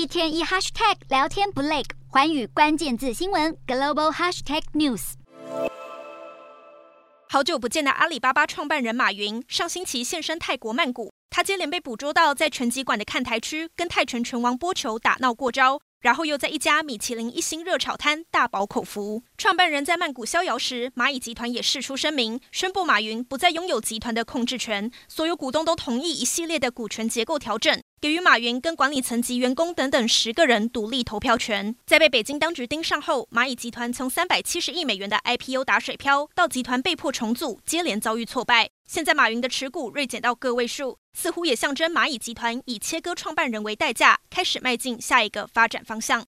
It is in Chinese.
一天一 hashtag 聊天不累，寰宇关键字新闻 global hashtag news。好久不见的阿里巴巴创办人马云上星期现身泰国曼谷，他接连被捕捉到在拳击馆的看台区跟泰拳拳王波球打闹过招。然后又在一家米其林一星热炒摊大饱口福。创办人在曼谷逍遥时，蚂蚁集团也释出声明，宣布马云不再拥有集团的控制权，所有股东都同意一系列的股权结构调整，给予马云跟管理层及员工等等十个人独立投票权。在被北京当局盯上后，蚂蚁集团从三百七十亿美元的 IPO 打水漂，到集团被迫重组，接连遭遇挫败。现在马云的持股锐减到个位数，似乎也象征蚂蚁集团以切割创办人为代价，开始迈进下一个发展方向。